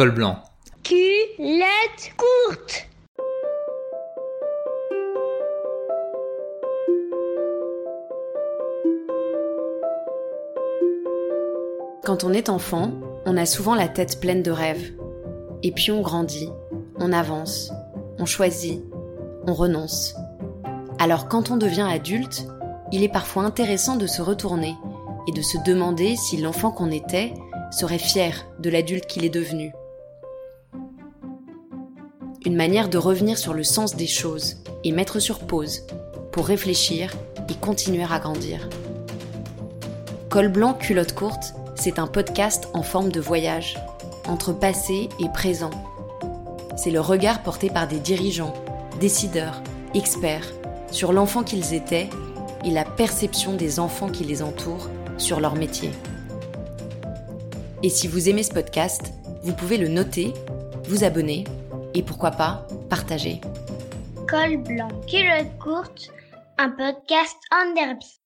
Col blanc. Culotte courte. Quand on est enfant, on a souvent la tête pleine de rêves. Et puis on grandit, on avance, on choisit, on renonce. Alors quand on devient adulte, il est parfois intéressant de se retourner et de se demander si l'enfant qu'on était serait fier de l'adulte qu'il est devenu. Une manière de revenir sur le sens des choses et mettre sur pause pour réfléchir et continuer à grandir. Col blanc, culotte courte, c'est un podcast en forme de voyage, entre passé et présent. C'est le regard porté par des dirigeants, décideurs, experts, sur l'enfant qu'ils étaient et la perception des enfants qui les entourent sur leur métier. Et si vous aimez ce podcast, vous pouvez le noter, vous abonner et pourquoi pas partager. Col blanc, culotte courte, un podcast en derby.